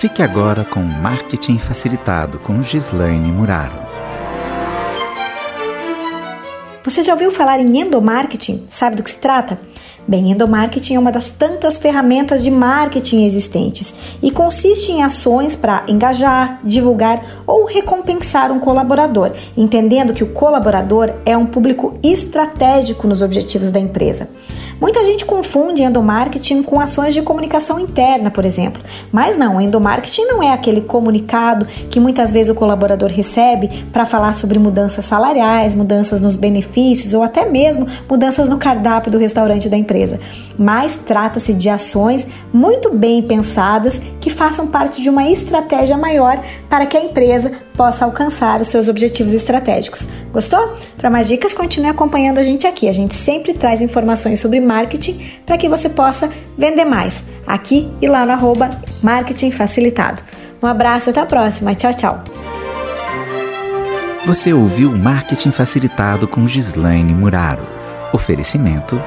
Fique agora com Marketing Facilitado com Gislaine Muraro. Você já ouviu falar em endomarketing? Sabe do que se trata? Bem, endomarketing é uma das tantas ferramentas de marketing existentes e consiste em ações para engajar, divulgar ou recompensar um colaborador, entendendo que o colaborador é um público estratégico nos objetivos da empresa. Muita gente confunde endomarketing com ações de comunicação interna, por exemplo. Mas não, endomarketing não é aquele comunicado que muitas vezes o colaborador recebe para falar sobre mudanças salariais, mudanças nos benefícios ou até mesmo mudanças no cardápio do restaurante da empresa. Mas trata-se de ações muito bem pensadas que façam parte de uma estratégia maior para que a empresa possa alcançar os seus objetivos estratégicos. Gostou? Para mais dicas, continue acompanhando a gente aqui. A gente sempre traz informações sobre marketing para que você possa vender mais aqui e lá no arroba Marketing Facilitado. Um abraço, até a próxima. Tchau, tchau. Você ouviu Marketing Facilitado com Gislaine Muraro. Oferecimento